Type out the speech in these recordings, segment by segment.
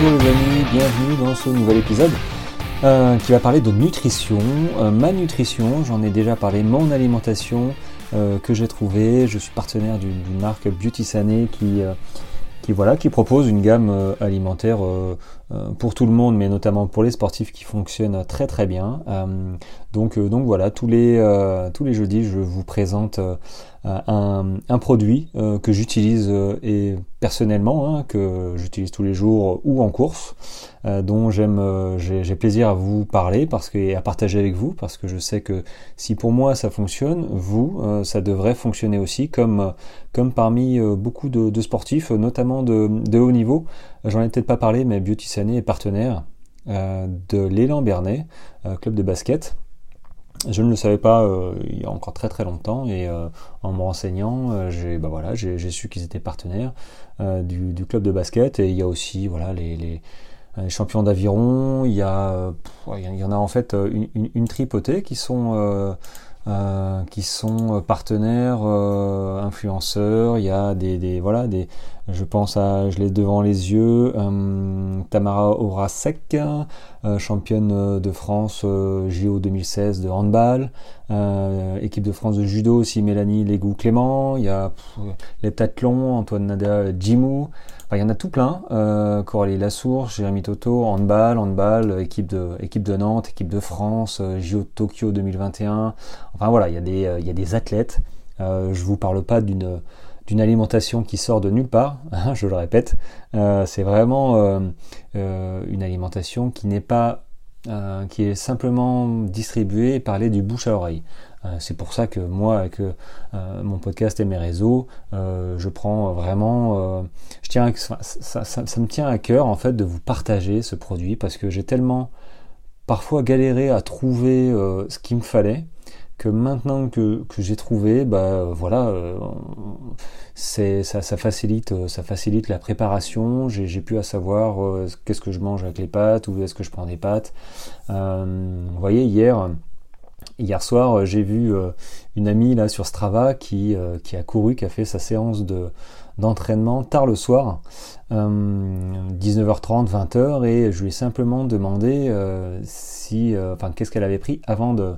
Bonjour les amis, bienvenue dans ce nouvel épisode euh, qui va parler de nutrition. Euh, ma nutrition, j'en ai déjà parlé, mon alimentation euh, que j'ai trouvée. Je suis partenaire d'une marque Beauty Sané qui, qui, voilà, qui propose une gamme alimentaire pour tout le monde, mais notamment pour les sportifs qui fonctionne très très bien. donc, donc voilà, tous les, tous les jeudis, je vous présente un, produit euh, que j'utilise euh, et personnellement, hein, que j'utilise tous les jours ou en course, euh, dont j'aime, j'ai plaisir à vous parler parce que, et à partager avec vous, parce que je sais que si pour moi ça fonctionne, vous, ça devrait fonctionner aussi, comme, comme parmi beaucoup de, sportifs, notamment de, haut niveau. J'en ai peut-être pas parlé, mais Beauty est partenaire de l'élan Bernet, club de basket. Je ne le savais pas euh, il y a encore très très longtemps et euh, en me renseignant, euh, j'ai bah j'ai su qu'ils étaient partenaires du, club de basket et il y a aussi les, champions d'aviron, il y a il y en a en fait une, une, tripotée qui sont qui sont partenaires, influenceurs. Il y a des, des, voilà des je pense à, je l'ai devant les yeux, euh, Tamara Orasek, euh, championne de France euh, JO 2016 de handball, équipe de France de judo aussi Mélanie Légou-Clément, il y a l'heptathlon, Antoine Nada Jimou, il y en a tout plein, Coralie Lassour, Jérémy Toto, handball, handball, équipe de, équipe de Nantes, équipe de France, JO Tokyo 2021, enfin voilà, il y a des, il y a des athlètes, je vous parle pas d'une d'une alimentation qui sort de nulle part, je le répète, euh, c'est vraiment euh, euh, une alimentation qui n'est pas, qui est simplement distribuée et parlée du bouche à oreille. c'est pour ça que moi, avec mon podcast et mes réseaux, je prends vraiment, je tiens, ça, ça, me tient à cœur en fait de vous partager ce produit parce que j'ai tellement parfois galéré à trouver ce qu'il me fallait que maintenant que, j'ai trouvé, bah voilà, euh, c'est ça, facilite, euh, ça facilite la préparation. J'ai pu à savoir euh, qu'est-ce que je mange avec les pâtes ou est-ce que je prends des pâtes. vous voyez hier. Hier soir, j'ai vu une amie là sur Strava qui, qui a couru, qui a fait sa séance de, d'entraînement tard le soir, 19h30, 20h, et je lui ai simplement demandé si, enfin, qu'est-ce qu'elle avait pris avant de,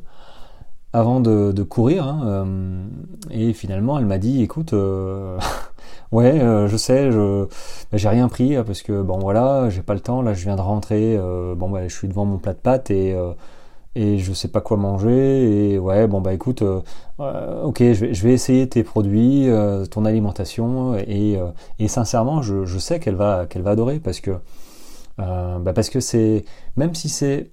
avant de, courir. Hein, euh, et finalement, elle m'a dit, écoute, euh, ouais, euh, je sais, je bah, j'ai rien pris parce que bon voilà, j'ai pas le temps. Là, je viens de rentrer. bon bah, je suis devant mon plat de pâtes et et je sais pas quoi manger. Et ouais, bon bah écoute, ok, je vais, je vais, essayer tes produits, ton alimentation. Et, et sincèrement, je, je sais qu'elle va qu'elle va adorer parce que bah parce que c'est même si c'est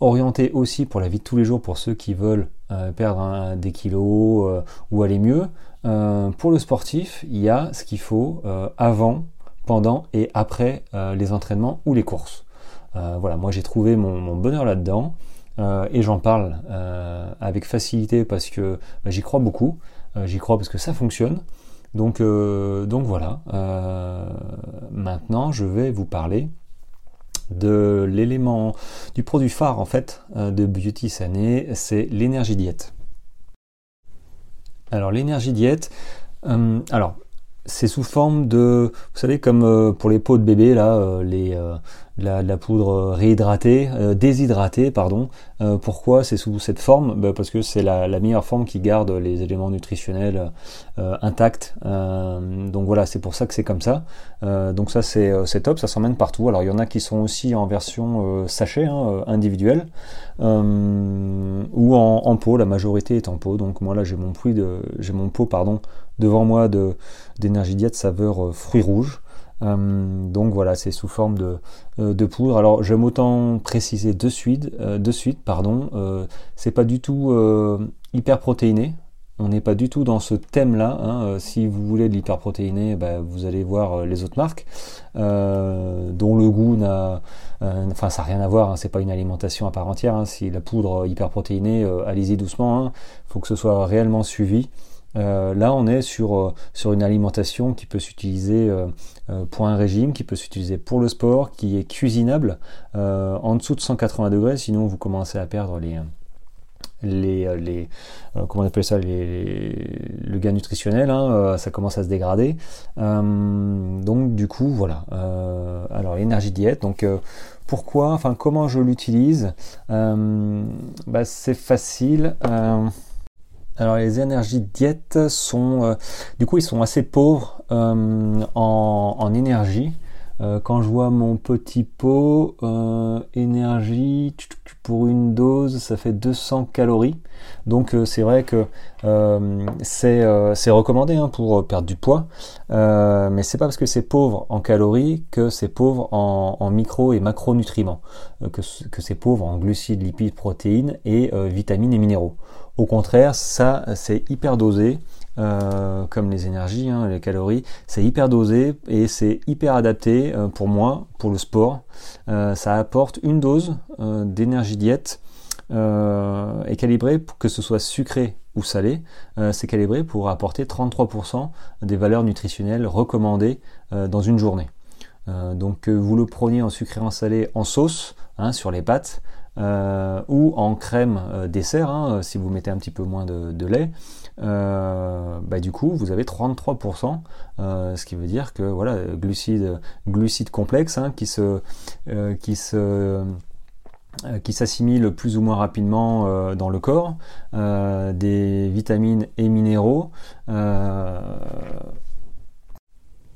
orienté aussi pour la vie de tous les jours pour ceux qui veulent euh, perdre des kilos euh, ou aller mieux. Euh, pour le sportif, il y a ce qu'il faut avant, pendant et après les entraînements ou les courses. voilà, moi j'ai trouvé mon, bonheur là-dedans et j'en parle avec facilité parce que bah, j'y crois beaucoup. j'y crois parce que ça fonctionne. Donc, donc voilà. maintenant, je vais vous parler de l'élément du produit phare en fait euh, de Beauty Sané, c'est l'énergie diète. Alors l'énergie diète, euh, alors c'est sous forme de, vous savez comme euh, pour les peaux de bébé là, les la, la, poudre réhydratée, euh, déshydratée, pardon. Euh, pourquoi c'est sous cette forme? Bah, Parce que c'est la, meilleure forme qui garde les éléments nutritionnels euh, intacts. donc voilà, c'est pour ça que c'est comme ça. donc ça c'est top, ça s'emmène partout. Alors il y en a qui sont aussi en version sachet, hein, individuelle, ou en, pot. La majorité est en pot. Donc moi là j'ai mon, de, mon pot pardon, devant moi d'énergie diète saveur fruits rouges. Euh, donc voilà, c'est sous forme de, euh, de poudre. Alors j'aime autant préciser de suite, euh, de suite pardon, c'est pas du tout hyper protéiné. On n'est pas du tout dans ce thème-là. Hein. Si vous voulez de l'hyperprotéiné, bah, vous allez voir les autres marques, dont le goût n'a, enfin ça n'a rien à voir. Hein. C'est pas une alimentation à part entière. Hein. Si la poudre hyperprotéinée, allez-y doucement. Il faut que ce soit réellement suivi. Euh, là, on est sur, euh, sur une alimentation qui peut s'utiliser euh, pour un régime, qui peut s'utiliser pour le sport, qui est cuisinable en dessous de 180 degrés, sinon vous commencez à perdre les, les, les ça le gain nutritionnel hein, ça commence à se dégrader. Donc du coup voilà. Alors énergie diète. Donc pourquoi enfin comment je l'utilise? Bah, c'est facile alors les énergies diète sont, du coup, ils sont assez pauvres en, en, énergie. Euh, quand je vois mon petit pot, euh, énergie, pour une dose, ça fait 200 calories. Donc euh, c'est vrai que c'est recommandé hein, pour perdre du poids, mais c'est pas parce que c'est pauvre en calories que c'est pauvre en, micro et macronutriments, que, que c'est pauvre en glucides, lipides, protéines et vitamines et minéraux. Au contraire, ça c'est hyper dosé. Euh, comme les énergies, hein, les calories, c'est hyper dosé et c'est hyper adapté euh, pour moi, pour le sport. Euh, ça apporte une dose d'énergie diète et calibré pour que ce soit sucré ou salé, c'est calibré pour apporter 33% des valeurs nutritionnelles recommandées dans une journée. donc vous le preniez en sucré en salé en sauce hein, sur les pâtes ou en crème dessert hein, si vous mettez un petit peu moins de lait euh, bah, du coup vous avez 33%, euh, ce qui veut dire que voilà, glucides, glucides complexes hein, qui se, euh, qui se qui s'assimilent plus ou moins rapidement dans le corps, des vitamines et minéraux,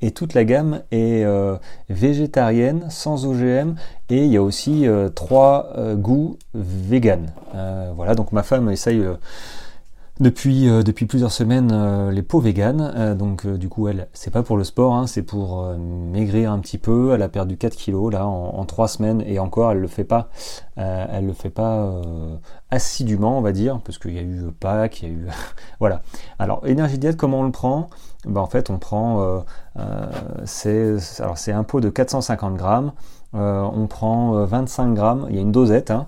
et toute la gamme est végétarienne, sans OGM, et il y a aussi trois goûts vegan. voilà, donc ma femme essaye depuis, euh, depuis plusieurs semaines euh, les peaux véganes. Euh, donc du coup elle, c'est pas pour le sport, hein, c'est pour maigrir un petit peu. Elle a perdu 4 kilos là en, 3 semaines et encore elle le fait pas, elle le fait pas assidûment on va dire, parce qu'il y a eu Pâques, il y a eu voilà. Alors énergie diète comment on le prend? Ben, en fait on prend c'est alors c'est un pot de 450 grammes. on prend 25 grammes, il y a une dosette. Hein,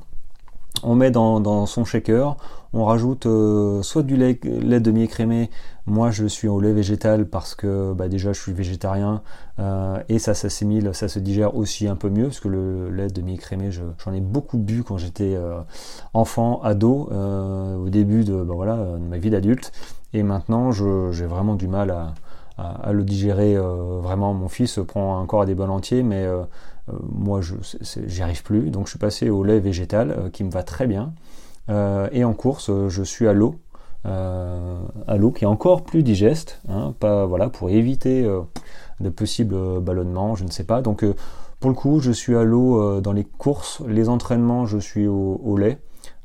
on met dans, son shaker, on rajoute euh, soit du lait, demi-écrémé, moi je suis au lait végétal parce que bah, déjà je suis végétarien euh, et ça s'assimile, ça se digère aussi un peu mieux parce que le lait demi-écrémé j'en ai beaucoup bu quand j'étais euh, enfant, ado, au début de, bah, de ma vie d'adulte et maintenant j'ai vraiment du mal à, le digérer vraiment. Mon fils prend encore à des bols entiers mais moi, je j'y arrive plus. Donc, je suis passé au lait végétal qui me va très bien. Euh, et en course, je suis à l'eau. à l'eau qui est encore plus digeste, hein, pas, voilà, pour éviter de possibles ballonnements, je ne sais pas. Donc, pour le coup, je suis à l'eau dans les courses, les entraînements, je suis au, lait.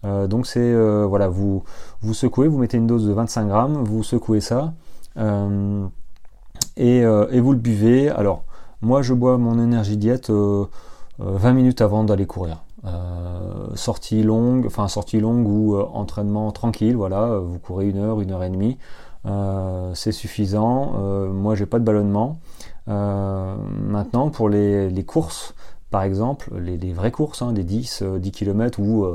donc c'est voilà, vous vous secouez, vous mettez une dose de 25 grammes, vous secouez ça et, et, vous le buvez. Alors moi, je bois mon énergie diète 20 euh, euh, minutes avant d'aller courir. Euh, sortie longue, enfin sortie longue ou entraînement tranquille, voilà, vous courez une heure, une heure et demie, c'est suffisant. moi, j'ai pas de ballonnement. maintenant, pour les, courses, par exemple, les, vraies courses, hein, des 10, 10 km ou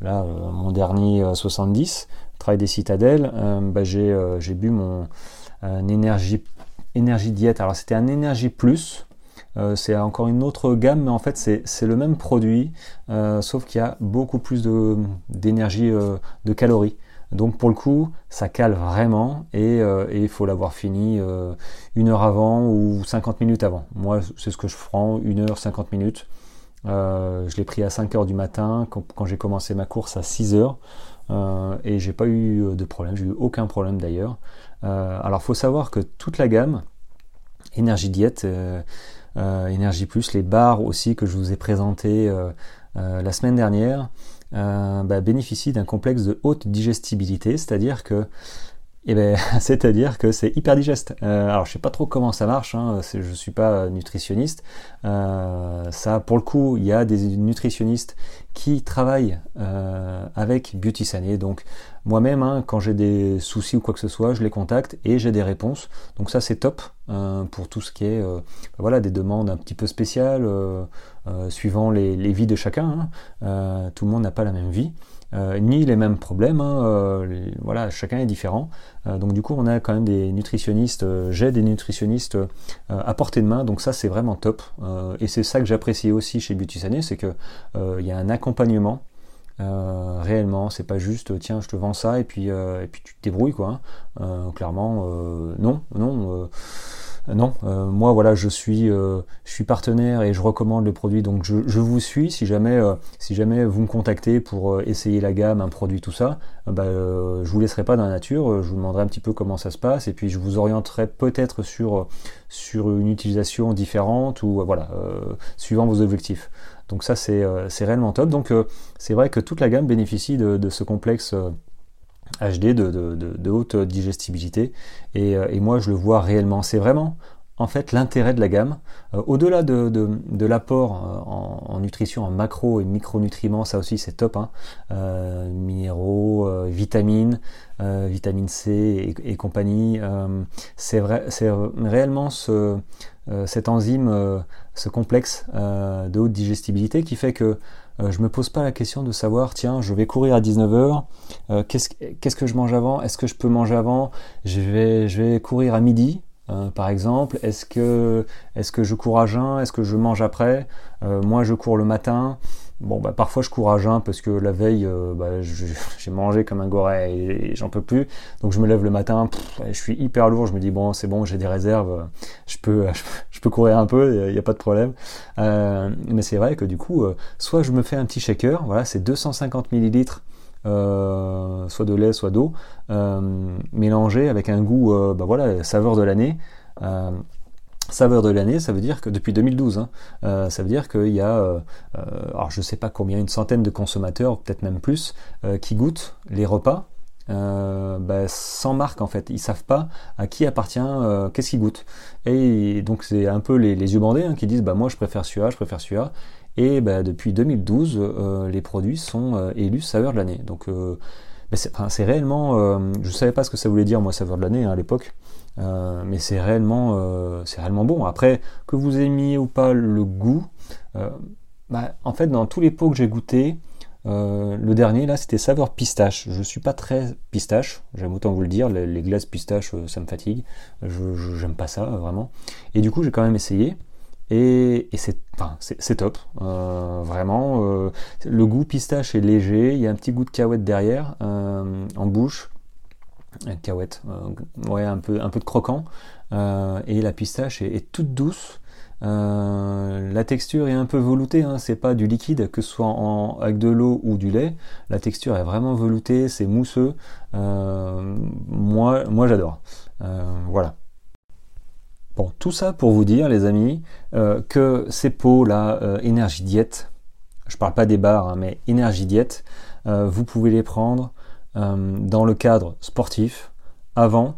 là, mon dernier 70, travail des citadelles, bah, j'ai bu mon énergie, énergie diète. Alors, c'était un énergie plus. Euh, c'est encore une autre gamme, mais en fait c'est le même produit, euh, sauf qu'il y a beaucoup plus d'énergie, euh, de, calories. Donc pour le coup, ça cale vraiment et, il faut l'avoir fini une heure avant ou 50 minutes avant. Moi, c'est ce que je prends, une heure, 50 minutes. je l'ai pris à 5 heures du matin quand, j'ai commencé ma course à 6 heures et j'ai pas eu de problème, j'ai eu aucun problème d'ailleurs. alors faut savoir que toute la gamme énergie diète euh, Énergie Plus, les bars aussi que je vous ai présentés euh, euh, la semaine dernière, bah, bénéficient d'un complexe de haute digestibilité, c'est-à-dire que eh ben, c'est-à-dire que c'est hyper digeste. alors je sais pas trop comment ça marche, hein, je suis pas nutritionniste. ça, pour le coup, il y a des nutritionnistes qui travaillent avec Beauty Sané, donc moi-même, hein, quand j'ai des soucis ou quoi que ce soit, je les contacte et j'ai des réponses. Donc ça, c'est top euh, pour tout ce qui est euh, bah voilà, des demandes un petit peu spéciales, euh, suivant les, vies de chacun. Hein. tout le monde n'a pas la même vie. Ni les mêmes problèmes, hein. voilà, chacun est différent. donc du coup, on a quand même des nutritionnistes, j'ai des nutritionnistes à portée de main, donc ça c'est vraiment top. et c'est ça que j'apprécie aussi chez Beauty Sané, c'est qu'il il y a un accompagnement réellement, c'est pas juste tiens je te vends ça et puis et puis tu te débrouilles quoi. Hein. clairement, non, non. Non, euh, moi voilà, je suis, euh, je suis partenaire et je recommande le produit, donc je, vous suis. Si jamais, euh, si jamais vous me contactez pour essayer la gamme, un produit, tout ça, bah, je vous laisserai pas dans la nature. Je vous demanderai un petit peu comment ça se passe et puis je vous orienterai peut-être sur une utilisation différente ou voilà, suivant vos objectifs. Donc ça c'est réellement top. Donc c'est vrai que toute la gamme bénéficie de ce complexe HD de, haute digestibilité euh, et, moi je le vois réellement. C'est vraiment en fait l'intérêt de la gamme. Euh, au-delà de, l'apport euh, en, nutrition, en macro et micronutriments, ça aussi c'est top. Hein. minéraux, vitamines, vitamine C et, compagnie. c'est vrai, réellement ce, cet enzyme, ce complexe de haute digestibilité qui fait que euh, je me pose pas la question de savoir, tiens, je vais courir à 19h, euh, qu'est-ce que je mange avant? Est-ce que je peux manger avant? Je vais, je vais courir à midi, euh, par exemple. Est-ce que, je cours à jeun? Est-ce que je mange après? Moi, je cours le matin. Bon, bah, parfois je cours à jeun parce que la veille, euh, bah, j'ai mangé comme un goret et, j'en peux plus. Donc je me lève le matin, je suis hyper lourd. Je me dis bon, c'est bon, j'ai des réserves, je peux, je peux courir un peu, il n'y a, pas de problème. Euh, mais c'est vrai que du coup, euh, soit je me fais un petit shaker, voilà, c'est 250 millilitres. soit de lait, soit d'eau, mélangé avec un goût, bah voilà, saveur de l'année saveur de l'année, ça veut dire que depuis 2012, hein, euh, ça veut dire qu'il y a, euh, euh, alors je sais pas combien, une centaine de consommateurs, peut-être même plus, qui goûtent les repas bah, sans marque en fait. Ils savent pas à qui appartient, qu'est-ce qu'ils goûtent. Et donc c'est un peu les, yeux bandés hein, qui disent bah moi je préfère celui-là, je préfère celui-là. Et bah, depuis 2012, les produits sont élus saveur de l'année. Donc c'est réellement, je savais pas ce que ça voulait dire moi saveur de l'année hein, à l'époque. Euh, mais c'est réellement, euh, réellement bon. Après, que vous aimiez ou pas le goût, euh, bah, en fait, dans tous les pots que j'ai goûté, le dernier là, c'était saveur pistache. Je suis pas très pistache, j'aime autant vous le dire. Les, glaces pistache, ça me fatigue. Je j'aime pas ça vraiment. Et du coup, j'ai quand même essayé. Et, c'est top, vraiment. le goût pistache est léger, il y a un petit goût de cahuète derrière en bouche euh, un peu, un peu de croquant. Euh, et la pistache est, toute douce. Euh, la texture est un peu veloutée, hein, c'est pas du liquide, que ce soit en, avec de l'eau ou du lait. La texture est vraiment veloutée, c'est mousseux. moi, moi j'adore. voilà. Bon, tout ça pour vous dire, les amis, que ces pots-là, énergie diète, je parle pas des bars, hein, mais énergie diète, vous pouvez les prendre dans le cadre sportif, avant,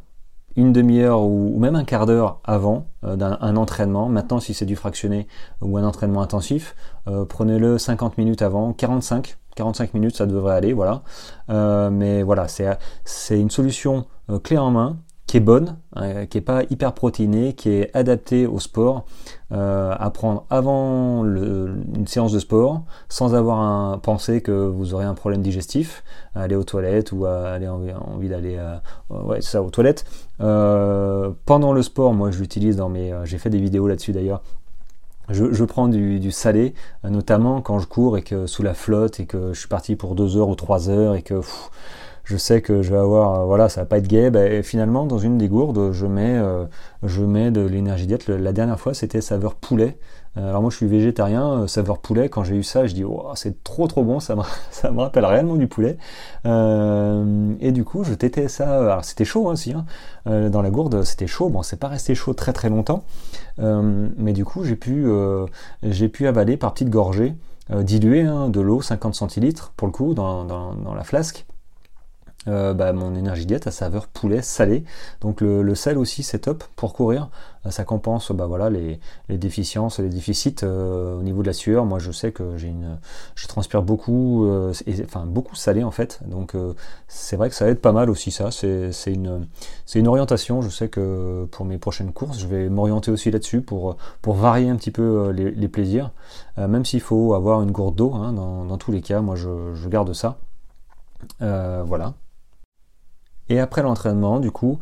une demi-heure ou, même un quart d'heure avant euh, d'un entraînement. Maintenant, si c'est du fractionné ou un entraînement intensif, euh, prenez-le 50 minutes avant, 45, 45 minutes, ça devrait aller, voilà. mais voilà, c'est une solution clé en main qui est bonne, hein, qui est pas hyper protéinée, qui est adaptée au sport, euh, à prendre avant une séance de sport, sans avoir un penser que vous aurez un problème digestif, aller aux toilettes ou aller envie, d'aller euh, ouais, ça aux toilettes. Euh, pendant le sport, moi je l'utilise dans mes, j'ai fait des vidéos là-dessus d'ailleurs. Je, prends du, salé, notamment quand je cours et que sous la flotte et que je suis parti pour deux heures ou trois heures et que je sais que je vais avoir, euh, voilà, ça va pas être gay. Ben, finalement, dans une des gourdes, je mets, euh, je mets de l'énergie diète. La dernière fois, c'était saveur poulet. Euh, alors moi, je suis végétarien, saveur poulet. Quand j'ai eu ça, je dis, oh, c'est trop trop bon. Ça me, ça me rappelle réellement du poulet. et du coup, je tétais ça. Alors c'était chaud aussi. Hein, dans la gourde, c'était chaud. Bon, c'est pas resté chaud très très longtemps. mais du coup, j'ai pu, j'ai pu avaler par petites gorgées. diluées hein, de l'eau 50 centilitres pour le coup dans, dans la flasque euh, bah, mon énergie diète à saveur poulet salé. Donc le, sel aussi c'est top pour courir. Euh, ça compense bah, voilà, les, déficiences, les déficits euh, au niveau de la sueur. Moi je sais que j'ai une, je transpire beaucoup, et, enfin beaucoup salé en fait. Donc c'est vrai que ça aide pas mal aussi ça. C'est une, une orientation. Je sais que pour mes prochaines courses, je vais m'orienter aussi là-dessus pour, pour varier un petit peu les, plaisirs. même s'il faut avoir une gourde d'eau hein, dans, tous les cas, moi je garde ça. voilà. Et après l'entraînement, du coup,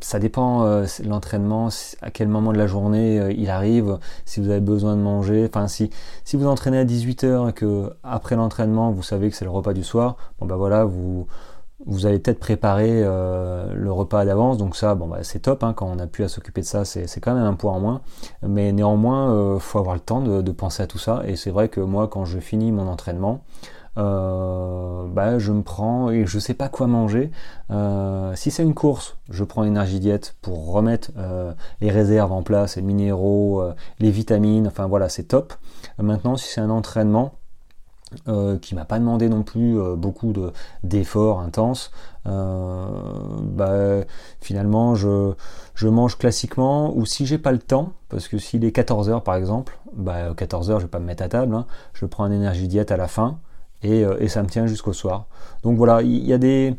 ça dépend euh, l'entraînement, à quel moment de la journée euh, il arrive, si vous avez besoin de manger. Enfin, si, si vous entraînez à 18h et que après l'entraînement, vous savez que c'est le repas du soir, bon ben voilà, vous, vous avez peut-être préparé euh, le repas d'avance, donc ça, bon bah c'est top, hein, quand on a pu à s'occuper de ça, c'est quand même un point en moins. Mais néanmoins, il faut avoir le temps de, penser à tout ça. Et c'est vrai que moi, quand je finis mon entraînement, euh, bah, je me prends et je sais pas quoi manger. Euh, si c'est une course, je prends énergie diète pour remettre euh, les réserves en place, les minéraux, les vitamines, enfin voilà, c'est top. maintenant, si c'est un entraînement, qui m'a pas demandé non plus beaucoup d'efforts intenses, bah, finalement je, mange classiquement ou si j'ai pas le temps, parce que s'il est 14h par exemple, bah, 14h je vais pas me mettre à table, hein, je prends un énergie diète à la fin, euh, et, ça me tient jusqu'au soir. Donc voilà, il y, a des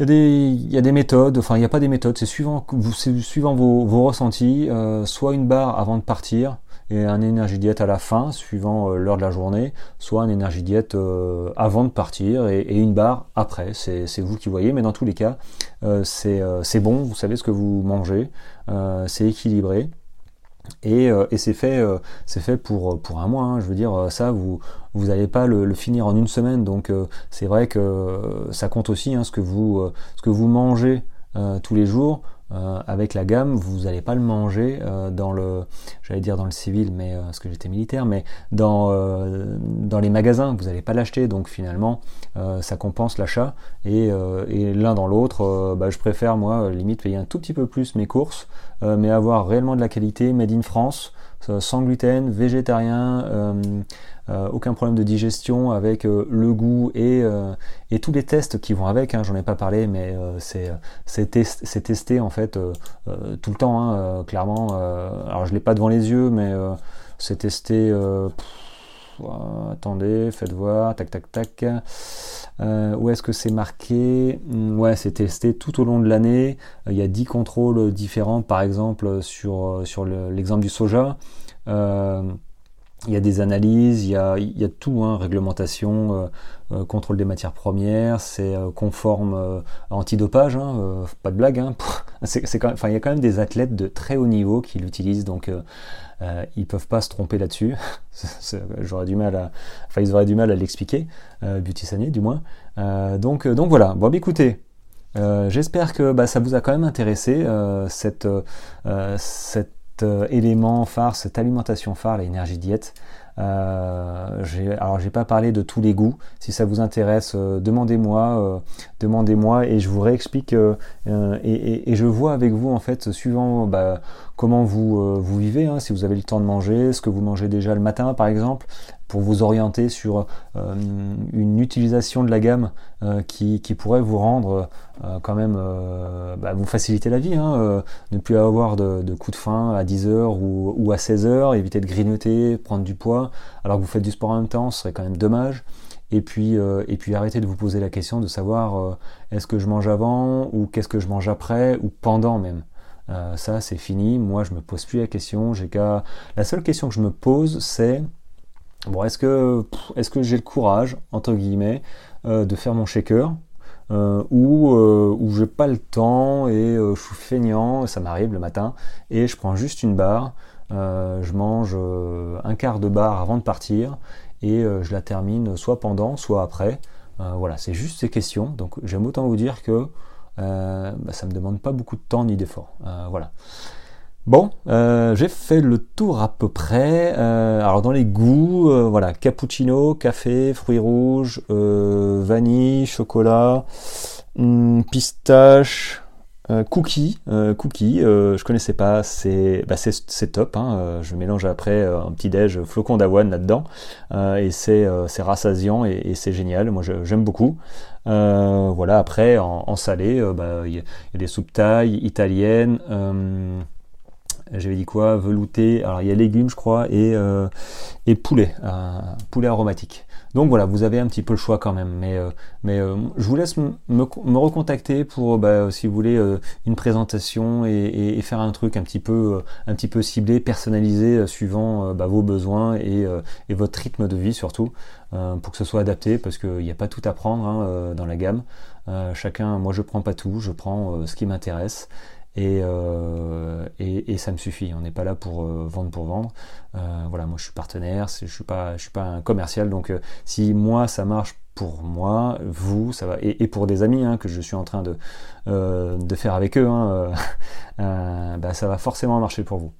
y, y a des méthodes, enfin il n'y a pas des méthodes, c'est suivant, suivant vos, vos ressentis, euh, soit une barre avant de partir et un énergie diète à la fin, suivant euh, l'heure de la journée, soit un énergie diète avant de partir et, et une barre après, c'est vous qui voyez, mais dans tous les cas, c'est bon, vous savez ce que vous mangez, c'est équilibré. Et, euh, et c'est fait, euh, c'est fait pour, pour un mois. Hein. Je veux dire, euh, ça, vous n'allez pas le, le, finir en une semaine. Donc c'est vrai que ça compte aussi hein, ce que vous ce que vous mangez tous les jours. Euh, avec la gamme, vous n'allez pas le manger euh, dans le, j'allais dire dans le civil, mais euh, parce que j'étais militaire, mais dans dans les magasins, vous n'allez pas l'acheter, donc finalement ça compense l'achat. Et, et l'un dans l'autre, bah, je préfère moi limite payer un tout petit peu plus mes courses, mais avoir réellement de la qualité, made in France, sans gluten, végétarien euh, aucun problème de digestion avec euh, le goût et, euh, tous les tests qui vont avec. Hein, J'en ai pas parlé, mais c'est testé en fait tout le temps, hein, clairement. alors je l'ai pas devant les yeux, mais c'est testé. attendez, faites voir, tac tac tac. où est-ce que c'est marqué? Hmm, Ouais, c'est testé tout au long de l'année. Il y a 10 contrôles différents, par exemple, sur l'exemple du soja il y a des analyses, il y a, tout, hein, réglementation, euh, euh, contrôle des matières premières, c'est euh, conforme antidopage, hein, pas de blague. Hein, il y a quand même des athlètes de très haut niveau qui l'utilisent, donc ils peuvent pas se tromper là-dessus. J'aurais du mal à, enfin, ils auraient du mal à l'expliquer, Beauty Sanier du moins. donc, voilà. Bon, bah, écoutez. J'espère que bah, ça vous a quand même intéressé cette euh, élément phare, cette alimentation phare, l'énergie diète. Euh, alors j'ai pas parlé de tous les goûts. Si ça vous intéresse, euh, demandez-moi, euh, demandez-moi et je vous réexplique et, je vois avec vous en fait suivant bah, comment vous vous vivez, hein, si vous avez le temps de manger, ce que vous mangez déjà le matin par exemple, pour vous orienter sur euh, une utilisation de la gamme euh, qui, pourrait vous rendre euh, quand même, bah, vous faciliter la vie, hein, ne plus avoir de, coups de faim à 10h ou, à 16h, éviter de grignoter, prendre du poids, alors que vous faites du sport en même temps, ce serait quand même dommage. Et puis, et puis arrêtez de vous poser la question de savoir est-ce que je mange avant ou qu'est-ce que je mange après ou pendant même. ça c'est fini, moi je me pose plus la question, j'ai qu'à... La seule question que je me pose c'est Bon, est-ce que, est-ce que j'ai le courage, entre guillemets, euh, de faire mon shaker euh, ou, euh, ou j'ai pas le temps et je suis feignant, ça m'arrive le matin, et je prends juste une barre, je mange un quart de barre avant de partir, et je la termine soit pendant, soit après. voilà, c'est juste ces questions. Donc j'aime autant vous dire que bah, ça me demande pas beaucoup de temps ni d'effort. voilà. Bon, euh, j'ai fait le tour à peu près. Euh, alors dans les goûts, euh, voilà, cappuccino, café, fruits rouges, vanille, chocolat, hmm, pistache, cookies, cookies. je connaissais pas, c'est bah top. Hein, je mélange après un petit déj flocon d'avoine là-dedans et c'est rassasiant et, c'est génial. Moi j'aime beaucoup. voilà, après en, salé, bah, il y, a des soupes italiennes. J'avais dit quoi? Velouté, alors il y a légumes je crois, et, et poulet, poulet aromatique. Donc voilà, vous avez un petit peu le choix quand même. Mais, euh, mais euh, je vous laisse me, recontacter pour, bah, si vous voulez, euh, une présentation et, faire un truc un petit peu, un petit peu ciblé, personnalisé, suivant bah, vos besoins et, votre rythme de vie surtout, pour que ce soit adapté, parce qu'il n'y a pas tout à prendre hein, dans la gamme. chacun, moi je prends pas tout, je prends ce qui m'intéresse. Euh, et, et, ça me suffit. On n'est pas là pour euh, vendre pour vendre. Euh, voilà, moi je suis partenaire, je suis pas, je suis pas un commercial. Donc si moi ça marche pour moi, vous, ça va, et, pour des amis hein, que je suis en train de, de faire avec eux, hein, bah, ça va forcément marcher pour vous.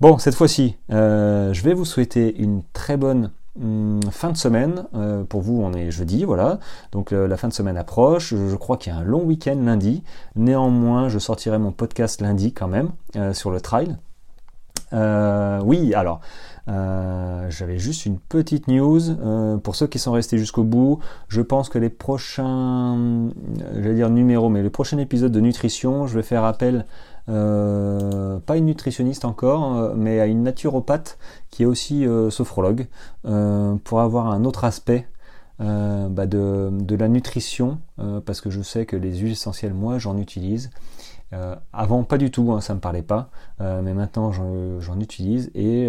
Bon, cette fois-ci, je vais vous souhaiter une très bonne Hum, fin de semaine, euh, pour vous on est jeudi, voilà, donc euh, la fin de semaine approche, je, crois qu'il y a un long week-end lundi, néanmoins je sortirai mon podcast lundi quand même euh, sur le trail. oui, alors, j'avais juste une petite news pour ceux qui sont restés jusqu'au bout. Je pense que les prochains, j'allais dire numéros, mais le prochain épisode de nutrition, je vais faire appel euh, pas une nutritionniste encore, euh, mais à une naturopathe qui est aussi euh, sophrologue, pour avoir un autre aspect bah de, la nutrition, parce que je sais que les huiles essentielles, moi, j'en utilise. avant, pas du tout, hein, ça me parlait pas, mais maintenant, j'en utilise et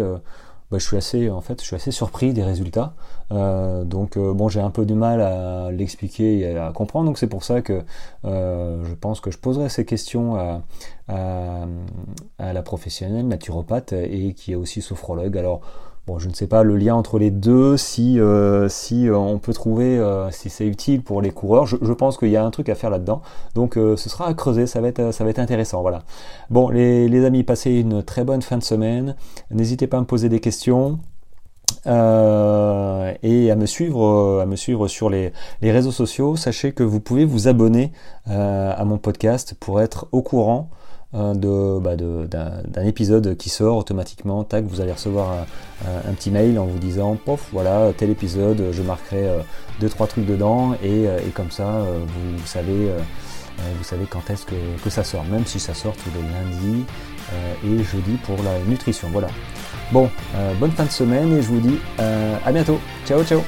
bah, je suis assez, en fait, je suis assez surpris des résultats. Euh, donc euh, bon, j'ai un peu du mal à l'expliquer et à comprendre. Donc c'est pour ça que euh, je pense que je poserai ces questions à, à, la professionnelle naturopathe et qui est aussi sophrologue. Alors Bon, je ne sais pas le lien entre les deux, si, euh, euh, on peut trouver euh, si c'est utile pour les coureurs. Je, pense qu'il y a un truc à faire là-dedans. Donc ce sera à creuser, ça va être, intéressant. Voilà. Bon, les, amis, passez une très bonne fin de semaine. N'hésitez pas à me poser des questions. et à me suivre, sur les, les, réseaux sociaux. Sachez que vous pouvez vous abonner à mon podcast pour être au courant Hein, bah, d'un épisode qui sort automatiquement, vous allez recevoir un, petit mail en vous disant, pof, voilà, tel épisode, je marquerai euh, deux trois trucs dedans et, euh, comme ça, euh, vous, savez, vous savez quand est-ce que, ça sort, même si ça sort tous les lundis et jeudi pour la nutrition. Voilà. Bon, bonne fin de semaine et je vous dis à bientôt. Ciao, ciao.